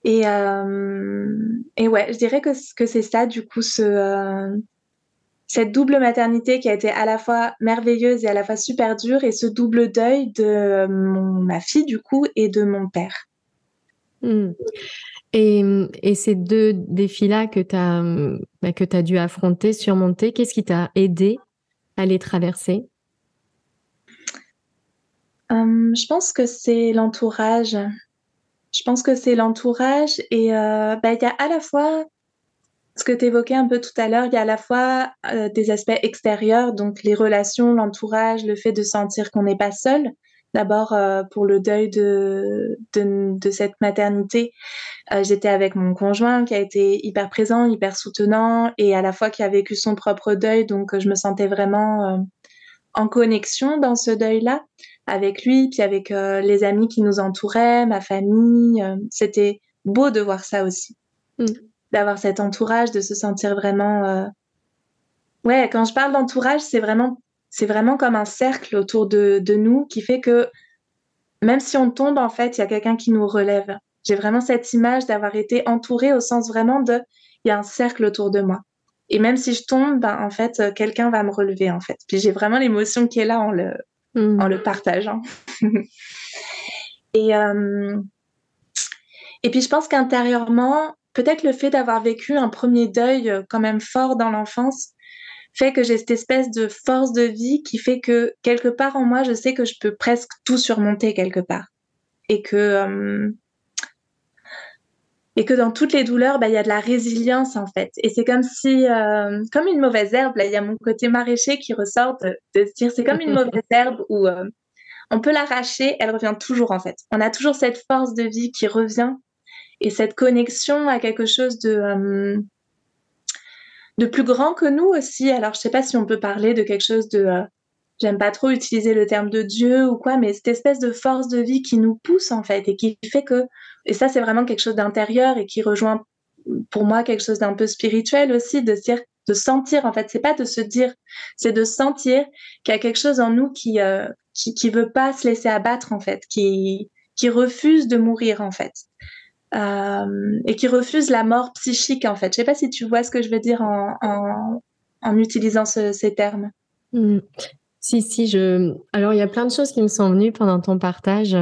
Et, euh, et ouais, je dirais que, que c'est ça, du coup, ce, euh, cette double maternité qui a été à la fois merveilleuse et à la fois super dure, et ce double deuil de mon, ma fille, du coup, et de mon père. Mmh. Et, et, ces deux défis-là que tu as, bah, que as dû affronter, surmonter, qu'est-ce qui t'a aidé à les traverser? Euh, Je pense que c'est l'entourage. Je pense que c'est l'entourage et euh, bah, il y a à la fois ce que tu évoquais un peu tout à l'heure, il y a à la fois euh, des aspects extérieurs, donc les relations, l'entourage, le fait de sentir qu'on n'est pas seul. D'abord, euh, pour le deuil de, cette maternité, euh, j'étais avec mon conjoint qui a été hyper présent, hyper soutenant et à la fois qui a vécu son propre deuil, donc je me sentais vraiment en connexion dans ce deuil-là avec lui, puis avec euh, les amis qui nous entouraient, ma famille. Euh, c'était beau de voir ça aussi, mm. d'avoir cet entourage, de se sentir vraiment. Euh, ouais, quand je parle d'entourage, c'est vraiment, c'est vraiment comme un cercle autour de, de nous qui fait que même si on tombe, en fait, il y a quelqu'un qui nous relève. J'ai vraiment cette image d'avoir été entourée au sens vraiment de, il y a un cercle autour de moi. Et même si je tombe, ben, en fait, quelqu'un va me relever, en fait. Puis j'ai vraiment l'émotion qui est là en le, en le partageant. et, et puis je pense qu'intérieurement, peut-être le fait d'avoir vécu un premier deuil quand même fort dans l'enfance fait que j'ai cette espèce de force de vie qui fait que quelque part en moi, je sais que je peux presque tout surmonter quelque part. Et que, euh, et que dans toutes les douleurs, bah, il y a de la résilience en fait. Et c'est comme si, euh, comme une mauvaise herbe, il y a mon côté maraîcher qui ressort de, se dire, c'est comme une mauvaise herbe où euh, on peut l'arracher, elle revient toujours en fait. On a toujours cette force de vie qui revient et cette connexion à quelque chose de de plus grand que nous aussi. Alors, je sais pas si on peut parler de quelque chose de. Euh, j'aime pas trop utiliser le terme de Dieu ou quoi, mais cette espèce de force de vie qui nous pousse en fait et qui fait que. Et ça, c'est vraiment quelque chose d'intérieur et qui rejoint pour moi quelque chose d'un peu spirituel aussi, de dire, de sentir en fait. C'est pas de se dire, c'est de sentir qu'il y a quelque chose en nous qui, euh, qui, veut pas se laisser abattre en fait, qui qui refuse de mourir en fait. Euh, et qui refuse la mort psychique en fait. Je sais pas si tu vois ce que je veux dire en, en, utilisant ces termes. Hmm. Si, si, je. Alors, il y a plein de choses qui me sont venues pendant ton partage.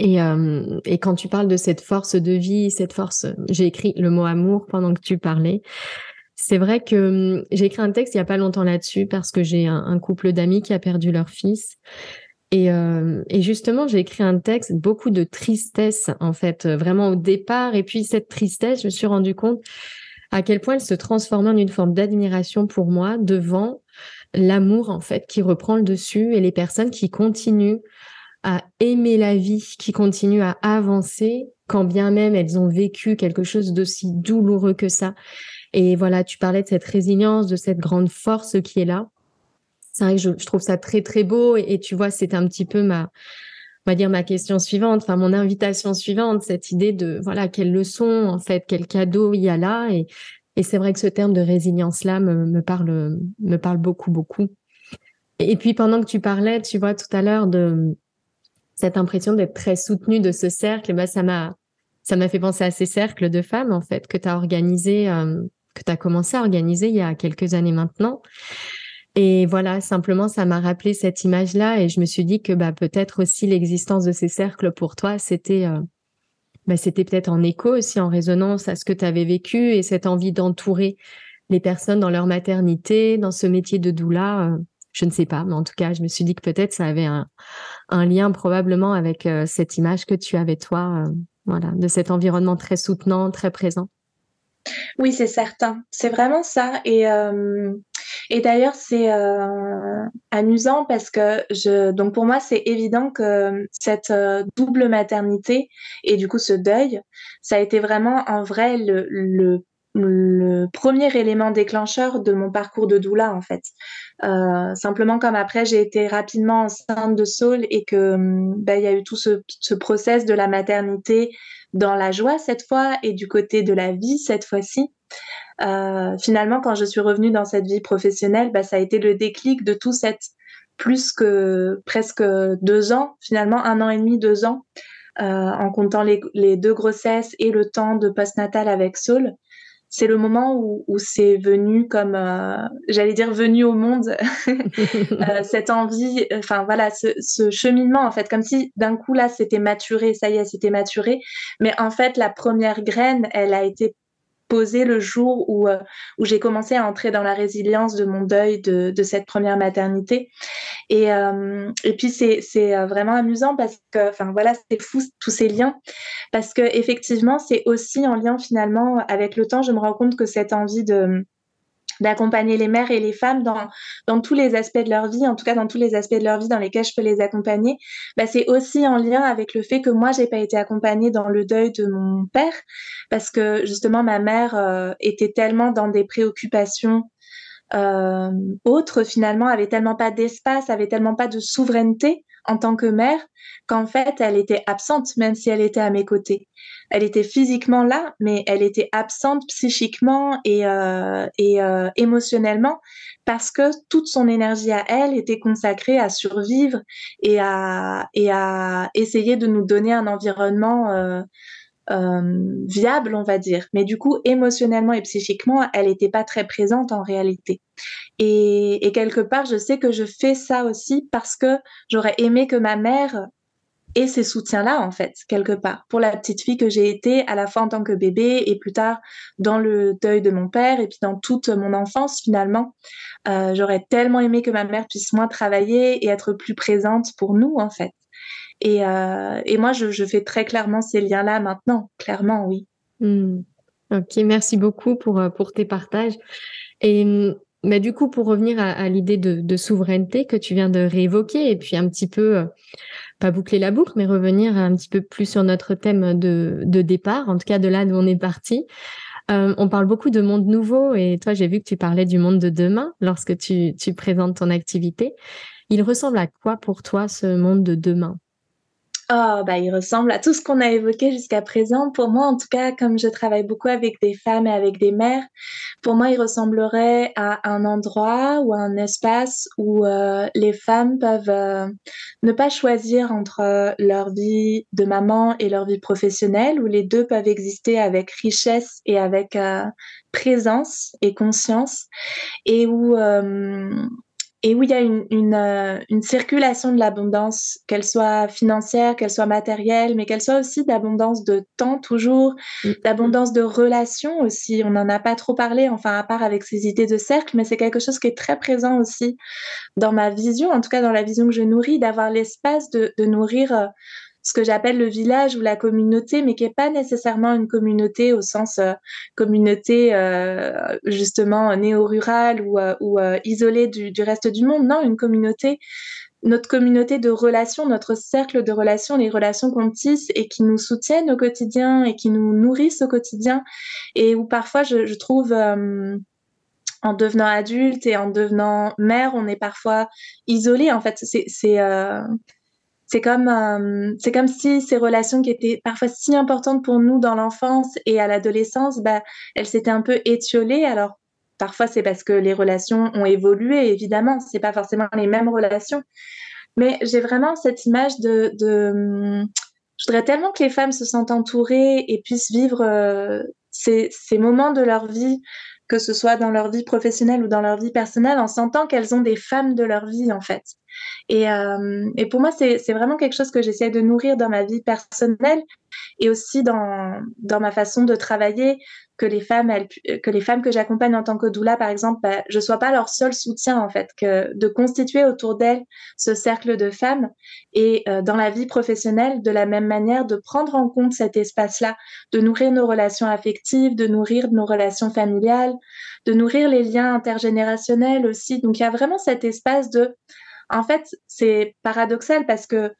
Euh, et, quand tu parles de cette force de vie, cette force, j'ai écrit le mot amour pendant que tu parlais. C'est vrai que hmm, j'ai écrit un texte il y a pas longtemps là-dessus parce que j'ai un, couple d'amis qui a perdu leur fils et, euh, et, justement, j'ai écrit un texte, beaucoup de tristesse, en fait, vraiment au départ. Et puis, cette tristesse, je me suis rendu compte à quel point elle se transformait en une forme d'admiration pour moi devant l'amour, en fait, qui reprend le dessus et les personnes qui continuent à aimer la vie, qui continuent à avancer, quand bien même elles ont vécu quelque chose d'aussi douloureux que ça. Et voilà, tu parlais de cette résilience, de cette grande force qui est là. C'est vrai que je, trouve ça très très beau et, tu vois c'est un petit peu ma on dire ma question suivante enfin mon invitation suivante cette idée de voilà quelle leçon en fait quel cadeau il y a là. Et, et c'est vrai que ce terme de résilience là me, me parle me parle beaucoup beaucoup. Et, puis pendant que tu parlais tu vois tout à l'heure de cette impression d'être très soutenue de ce cercle bah ça m'a ça m'a fait penser à ces cercles de femmes en fait que tu as organisé euh, que tu as commencé à organiser il y a quelques années maintenant et voilà, simplement, ça m'a rappelé cette image-là et je me suis dit que bah, peut-être aussi l'existence de ces cercles pour toi, c'était euh, bah, c'était peut-être en écho aussi, en résonance à ce que tu avais vécu et cette envie d'entourer les personnes dans leur maternité, dans ce métier de doula. Euh, je ne sais pas, mais en tout cas, je me suis dit que peut-être ça avait un, un lien probablement avec euh, cette image que tu avais toi, voilà, de cet environnement très soutenant, très présent. Oui, c'est certain. C'est vraiment ça. Et et d'ailleurs, c'est euh, amusant parce que je, donc pour moi, c'est évident que cette euh, double maternité et du coup ce deuil, ça a été vraiment en vrai le, le premier élément déclencheur de mon parcours de doula en fait. Euh, simplement comme après j'ai été rapidement enceinte de Saul et que ben, il y a eu tout ce, ce process de la maternité dans la joie cette fois et du côté de la vie cette fois-ci. Euh, finalement, quand je suis revenue dans cette vie professionnelle, bah, ça a été le déclic de tout cette plus que presque deux ans, finalement un an et demi, deux ans, euh, en comptant les, les, deux grossesses et le temps de postnatal avec Saul. C'est le moment où, où c'est venu comme, euh, j'allais dire, venu au monde, euh, cette envie, enfin voilà, ce, ce, cheminement en fait, comme si d'un coup là c'était maturé, ça y est, c'était maturé, mais en fait la première graine, elle a été posé le jour où, euh, où j'ai commencé à entrer dans la résilience de mon deuil de, de cette première maternité. Et, euh, et puis c'est, c'est euh, vraiment amusant parce que, enfin voilà, c'est fou tous ces liens parce que effectivement c'est aussi en lien finalement avec le temps. Je me rends compte que cette envie de d'accompagner les mères et les femmes dans, dans tous les aspects de leur vie, en tout cas dans tous les aspects de leur vie dans lesquels je peux les accompagner, bah, c'est aussi en lien avec le fait que moi, j'ai pas été accompagnée dans le deuil de mon père, parce que justement, ma mère euh, était tellement dans des préoccupations euh, autres, finalement, avait tellement pas d'espace, avait tellement pas de souveraineté en tant que mère qu'en fait, elle était absente, même si elle était à mes côtés. Elle était physiquement là, mais elle était absente psychiquement et, euh, et euh, émotionnellement parce que toute son énergie à elle était consacrée à survivre et à, et à essayer de nous donner un environnement euh, viable, on va dire. Mais du coup, émotionnellement et psychiquement, elle n'était pas très présente en réalité. Et, et, quelque part, je sais que je fais ça aussi parce que j'aurais aimé que ma mère et ces soutiens-là, en fait, quelque part, pour la petite fille que j'ai été, à la fois en tant que bébé et plus tard dans le deuil de mon père et puis dans toute mon enfance, finalement. Euh, J'aurais tellement aimé que ma mère puisse moins travailler et être plus présente pour nous, en fait. Et, euh, et moi, je, je, fais très clairement ces liens-là maintenant, clairement, oui. Mmh. Ok, merci beaucoup pour, euh, pour tes partages. Et mais bah, du coup, pour revenir à, l'idée de, souveraineté que tu viens de réévoquer, et puis un petit peu euh, pas boucler la boucle, mais revenir un petit peu plus sur notre thème de, de départ, en tout cas de là où on est parti. On parle beaucoup de monde nouveau et toi, j'ai vu que tu parlais du monde de demain lorsque tu, tu présentes ton activité. Il ressemble à quoi pour toi ce monde de demain? Oh, bah, il ressemble à tout ce qu'on a évoqué jusqu'à présent. Pour moi, en tout cas, comme je travaille beaucoup avec des femmes et avec des mères, pour moi, il ressemblerait à un endroit ou un espace où euh, les femmes peuvent euh, ne pas choisir entre euh, leur vie de maman et leur vie professionnelle, où les deux peuvent exister avec richesse et avec présence et conscience, et où et où il y a une, une, euh, une circulation de l'abondance, qu'elle soit financière, qu'elle soit matérielle, mais qu'elle soit aussi d'abondance de temps toujours, mm. d'abondance de relations aussi. On n'en a pas trop parlé, enfin à part avec ces idées de cercle, mais c'est quelque chose qui est très présent aussi dans ma vision, en tout cas dans la vision que je nourris, d'avoir l'espace de, de nourrir euh, ce que j'appelle le village ou la communauté, mais qui n'est pas nécessairement une communauté au sens euh, communauté euh, justement néo-rurale ou, euh, ou isolée du, du, reste du monde. Non, une communauté, notre communauté de relations, notre cercle de relations, les relations qu'on tisse et qui nous soutiennent au quotidien et qui nous nourrissent au quotidien et où parfois je, je trouve en devenant adulte et en devenant mère, on est parfois isolé. En fait, c'est c'est comme euh, c'est comme si ces relations qui étaient parfois si importantes pour nous dans l'enfance et à l'adolescence, bah, elles s'étaient un peu étiolées. Alors parfois c'est parce que les relations ont évolué, évidemment, c'est pas forcément les mêmes relations, mais j'ai vraiment cette image de, de je voudrais tellement que les femmes se sentent entourées et puissent vivre euh, ces moments de leur vie que ce soit dans leur vie professionnelle ou dans leur vie personnelle, en sentant qu'elles ont des femmes de leur vie, en fait. Et, euh, pour moi, c'est vraiment quelque chose que j'essaie de nourrir dans ma vie personnelle et aussi dans ma façon de travailler, que les femmes, que les femmes que j'accompagne en tant que doula, par exemple, bah, je sois pas leur seul soutien en fait, que de constituer autour d'elles ce cercle de femmes et euh, dans la vie professionnelle, de la même manière, de prendre en compte cet espace-là, de nourrir nos relations affectives, de nourrir nos relations familiales, de nourrir les liens intergénérationnels aussi. Donc il y a vraiment cet espace de, en fait, c'est paradoxal parce que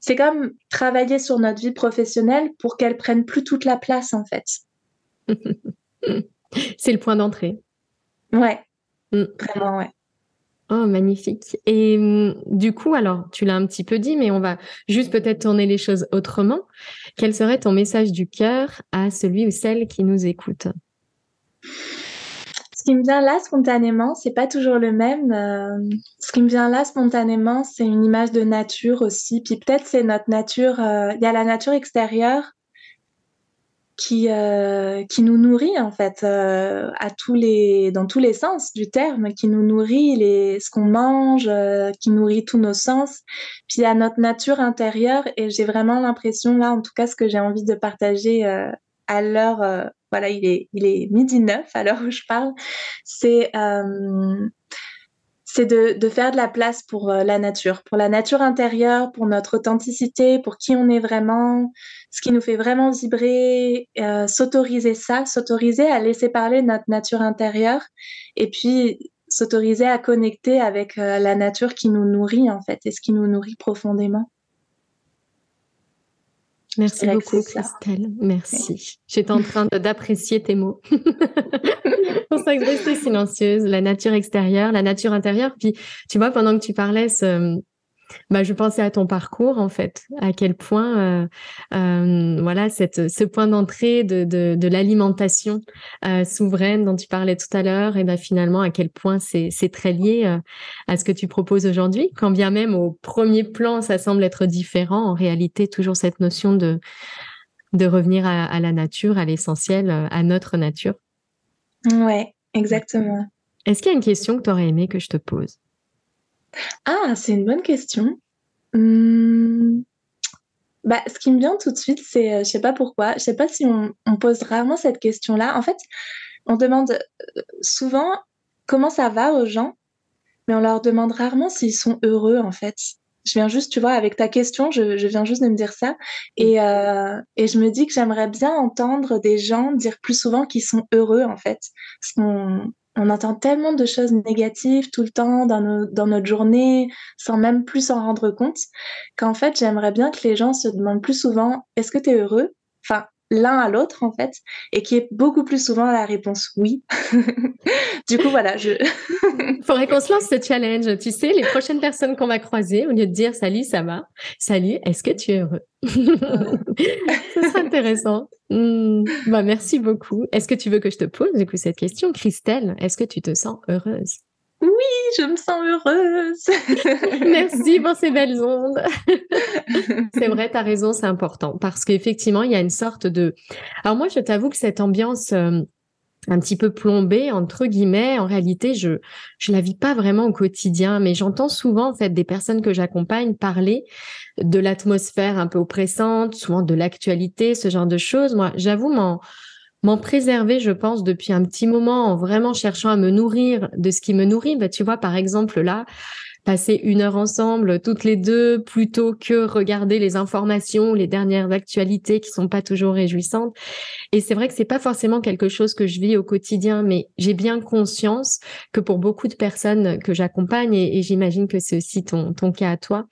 c'est comme travailler sur notre vie professionnelle pour qu'elle prenne plus toute la place en fait. c'est le point d'entrée. Ouais, mm. vraiment ouais. Oh, magnifique. Et mm, du coup, alors, tu l'as un petit peu dit, mais on va juste peut-être tourner les choses autrement. Quel serait ton message du cœur à celui ou celle qui nous écoute? Ce qui me vient là spontanément, c'est pas toujours le même. Euh, ce qui me vient là spontanément, c'est une image de nature aussi. Puis peut-être c'est notre nature. Euh, il y a la nature extérieure qui euh, qui nous nourrit en fait à les dans tous les sens du terme, qui nous nourrit les ce qu'on mange, qui nourrit tous nos sens. Puis a notre nature intérieure et j'ai vraiment l'impression là, en tout cas, ce que j'ai envie de partager à l'heure voilà, il est, il est midi neuf à l'heure où je parle, c'est euh, c'est de, faire de la place pour euh, la nature, pour la nature intérieure, pour notre authenticité, pour qui on est vraiment, ce qui nous fait vraiment vibrer, euh, s'autoriser ça, s'autoriser à laisser parler notre nature intérieure et puis s'autoriser à connecter avec euh, la nature qui nous nourrit en fait et ce qui nous nourrit profondément. Merci beaucoup, Christelle. Merci. J'étais en train d'apprécier tes mots. pour ça que silencieuse. La nature extérieure, la nature intérieure. Puis, tu vois, pendant que tu parlais, ce, bah, je pensais à ton parcours en fait, à quel point euh, euh, voilà cette, ce point d'entrée de, de, de l'alimentation euh, souveraine dont tu parlais tout à l'heure, et ben finalement à quel point c'est très lié à ce que tu proposes aujourd'hui, quand bien même au premier plan ça semble être différent, en réalité toujours cette notion de de revenir à, la nature, à l'essentiel, à notre nature. Ouais, exactement. Est-ce qu'il y a une question que tu aurais aimé que je te pose? Ah, c'est une bonne question. Mmh. Bah, ce qui me vient tout de suite, c'est, euh, je sais pas pourquoi, je sais pas si on, on pose rarement cette question-là. En fait, on demande euh, souvent comment ça va aux gens, mais on leur demande rarement s'ils sont heureux, en fait. Je viens juste, tu vois, avec ta question, je, je viens juste de me dire ça. Et, euh, et je me dis que j'aimerais bien entendre des gens dire plus souvent qu'ils sont heureux, en fait. Parce qu'on on entend tellement de choses négatives tout le temps dans, notre journée sans même plus s'en rendre compte qu'en fait j'aimerais bien que les gens se demandent plus souvent est-ce que tu es heureux l'un à l'autre en fait et qui est beaucoup plus souvent la réponse oui. du coup voilà, je faudrait qu'on se lance ce challenge. Tu sais, les prochaines personnes qu'on va croiser, au lieu de dire salut, ça va, salut, est-ce que tu es heureux? Ce sera intéressant. Hmm. Bah, merci beaucoup. Est-ce que tu veux que je te pose du coup cette question, Christelle Est-ce que tu te sens heureuse? Oui, je me sens heureuse. Merci pour ces belles ondes. c'est vrai, tu as raison, c'est important parce qu'effectivement, il y a une sorte de... Alors moi, je t'avoue que cette ambiance euh, un petit peu plombée, entre guillemets, en réalité, je je la vis pas vraiment au quotidien, mais j'entends souvent, en fait, des personnes que j'accompagne parler de l'atmosphère un peu oppressante, souvent de l'actualité, ce genre de choses. Moi, j'avoue, m'en m'en préserver, je pense, depuis un petit moment en vraiment cherchant à me nourrir de ce qui me nourrit. Bah, tu vois, par exemple, là, passer une heure ensemble, toutes les deux, plutôt que regarder les informations, les dernières actualités qui sont pas toujours réjouissantes. Et c'est vrai que c'est pas forcément quelque chose que je vis au quotidien, mais j'ai bien conscience que pour beaucoup de personnes que j'accompagne, et, j'imagine que c'est aussi ton, ton cas à toi,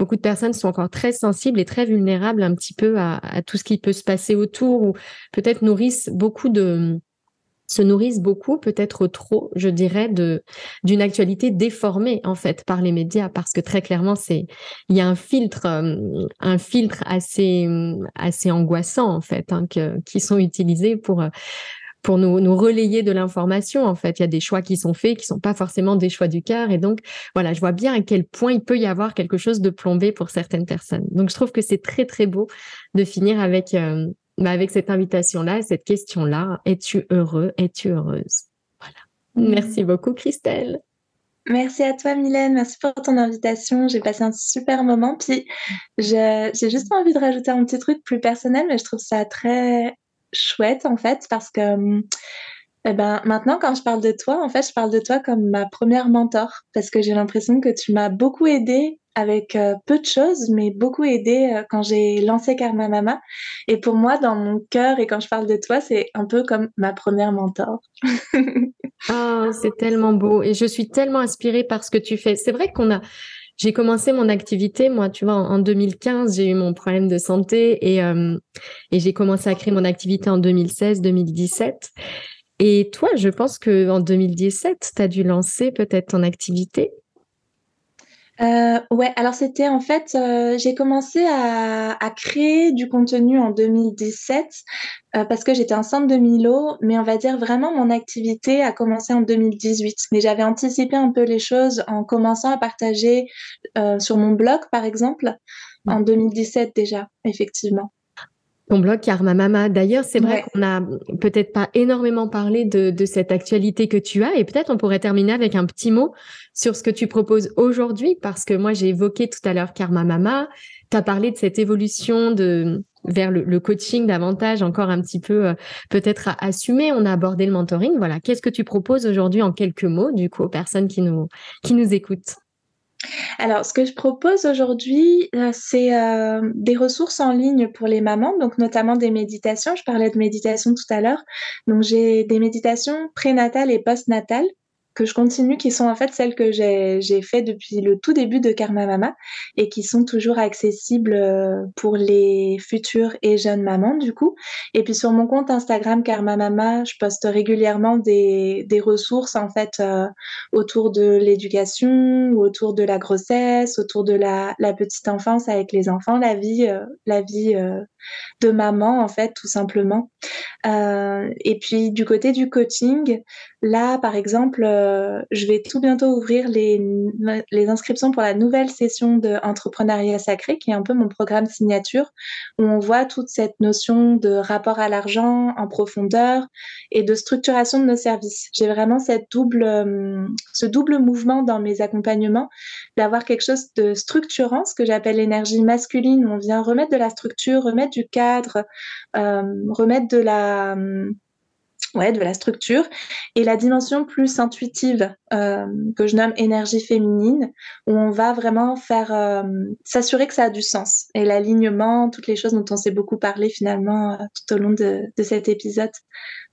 beaucoup de personnes sont encore très sensibles et très vulnérables un petit peu à, à tout ce qui peut se passer autour ou peut-être nourrissent beaucoup de se nourrissent beaucoup, peut-être trop, je dirais, de d'une actualité déformée en fait par les médias, parce que très clairement, c'est il y a un filtre, euh, un filtre assez assez angoissant en fait, hein, que, qui sont utilisés pour pour nous, nous relayer de l'information. En fait, il y a des choix qui sont faits, qui sont pas forcément des choix du cœur, et donc voilà, je vois bien à quel point il peut y avoir quelque chose de plombé pour certaines personnes. Donc, je trouve que c'est très très beau de finir avec euh, bah, avec cette invitation-là, cette question-là, es-tu heureux, es-tu heureuse? Voilà. Merci beaucoup, Christelle. Merci à toi, Mylène. Merci pour ton invitation. J'ai passé un super moment. Puis, j'ai juste envie de rajouter un petit truc plus personnel, mais je trouve ça très chouette, en fait, parce que hum, eh ben, maintenant, quand je parle de toi, en fait, je parle de toi comme ma première mentor, parce que j'ai l'impression que tu m'as beaucoup aidé avec euh, peu de choses, mais beaucoup aidé euh, quand j'ai lancé Karma Mama. Et pour moi, dans mon cœur, et quand je parle de toi, c'est un peu comme ma première mentor. oh, c'est tellement beau. Et je suis tellement inspirée par ce que tu fais. C'est vrai qu'on a, j'ai commencé mon activité, moi, tu vois, en, 2015, j'ai eu mon problème de santé et, euh, et j'ai commencé à créer mon activité en 2016-2017. Et toi, je pense que en 2017, tu as dû lancer peut-être ton activité. Euh, ouais, alors c'était en fait, euh, j'ai commencé à, à, créer du contenu en 2017 euh, parce que j'étais enceinte de Milo, mais on va dire vraiment mon activité a commencé en 2018. Mais j'avais anticipé un peu les choses en commençant à partager sur mon blog, par exemple, en 2017 déjà, effectivement ton blog Karma Mama. D'ailleurs, c'est vrai qu'on a peut-être pas énormément parlé de, de, cette actualité que tu as et peut-être on pourrait terminer avec un petit mot sur ce que tu proposes aujourd'hui parce que moi j'ai évoqué tout à l'heure Karma Mama. Tu as parlé de cette évolution de vers le, le coaching davantage encore un petit peu euh, peut-être à assumer. On a abordé le mentoring. Voilà. Qu'est-ce que tu proposes aujourd'hui en quelques mots du coup aux personnes qui nous qui nous écoutent? Alors, ce que je propose aujourd'hui, euh, c'est euh, des ressources en ligne pour les mamans, donc notamment des méditations. Je parlais de méditation tout à l'heure. Donc, j'ai des méditations prénatales et postnatales que je continue, qui sont en fait celles que j'ai fait depuis le tout début de Karma Mama et qui sont toujours accessibles euh, pour les futures et jeunes mamans du coup. Et puis sur mon compte Instagram Karma Mama, je poste régulièrement des, des ressources en fait euh, autour de l'éducation, autour de la grossesse, autour de la, la, petite enfance avec les enfants, la vie, euh, la vie de maman en fait tout simplement. Euh, et puis du côté du coaching, là par exemple, euh, je vais tout bientôt ouvrir les, les inscriptions pour la nouvelle session de entrepreneuriat sacré qui est un peu mon programme signature où on voit toute cette notion de rapport à l'argent en profondeur et de structuration de nos services. J'ai vraiment cette double, euh, ce double mouvement dans mes accompagnements d'avoir quelque chose de structurant, ce que j'appelle l'énergie masculine. On vient remettre de la structure, remettre du cadre, euh, remettre de la ouais, de la structure, et la dimension plus intuitive euh, que je nomme énergie féminine, où on va vraiment faire euh, s'assurer que ça a du sens et l'alignement, toutes les choses dont on s'est beaucoup parlé finalement euh, tout au long de cet épisode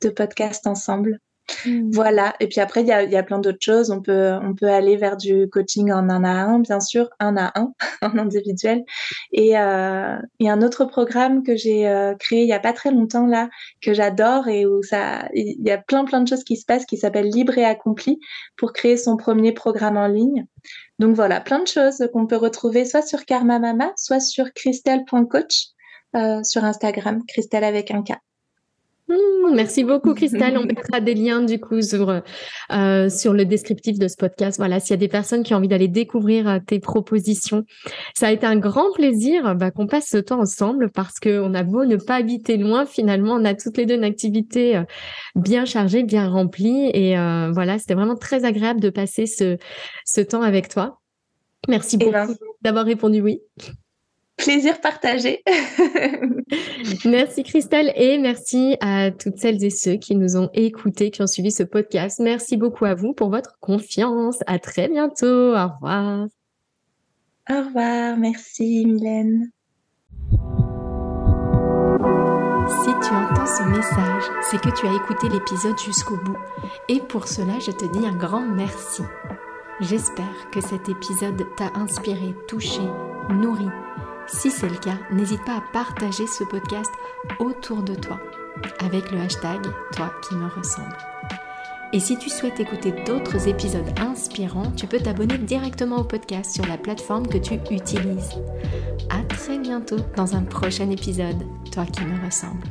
de podcast ensemble. Mmh. Voilà. Et puis après, il y a, y a, plein d'autres choses. On peut, on peut aller vers du coaching en un à un, bien sûr, un à un, en individuel. Et il y a un autre programme que j'ai euh, créé il y a pas très longtemps là, que j'adore et où ça, il y a plein plein de choses qui se passent, qui s'appelle Libre et Accompli, pour créer son premier programme en ligne. Donc voilà, plein de choses qu'on peut retrouver soit sur Karma Mama, soit sur christelle.coach euh, sur Instagram, Christelle avec un K. Mmh, merci beaucoup, Christelle. On mettra des liens du coup sur, euh, sur le descriptif de ce podcast. Voilà, s'il y a des personnes qui ont envie d'aller découvrir euh, tes propositions. Ça a été un grand plaisir bah, qu'on passe ce temps ensemble parce qu'on a beau ne pas habiter loin, finalement, on a toutes les deux une activité euh, bien chargée, bien remplie. Et euh, voilà, c'était vraiment très agréable de passer ce, ce temps avec toi. Merci eh ben, beaucoup d'avoir répondu oui. Plaisir partagé. merci Christelle et merci à toutes celles et ceux qui nous ont écoutés, qui ont suivi ce podcast. Merci beaucoup à vous pour votre confiance. À très bientôt. Au revoir. Au revoir. Merci Mylène. Si tu entends ce message, c'est que tu as écouté l'épisode jusqu'au bout. Et pour cela, je te dis un grand merci. J'espère que cet épisode t'a inspiré, touché, nourri si c'est le cas, n'hésite pas à partager ce podcast autour de toi avec le hashtag Toi qui me ressemble. Et si tu souhaites écouter d'autres épisodes inspirants, tu peux t'abonner directement au podcast sur la plateforme que tu utilises. À très bientôt dans un prochain épisode, Toi qui me ressemble.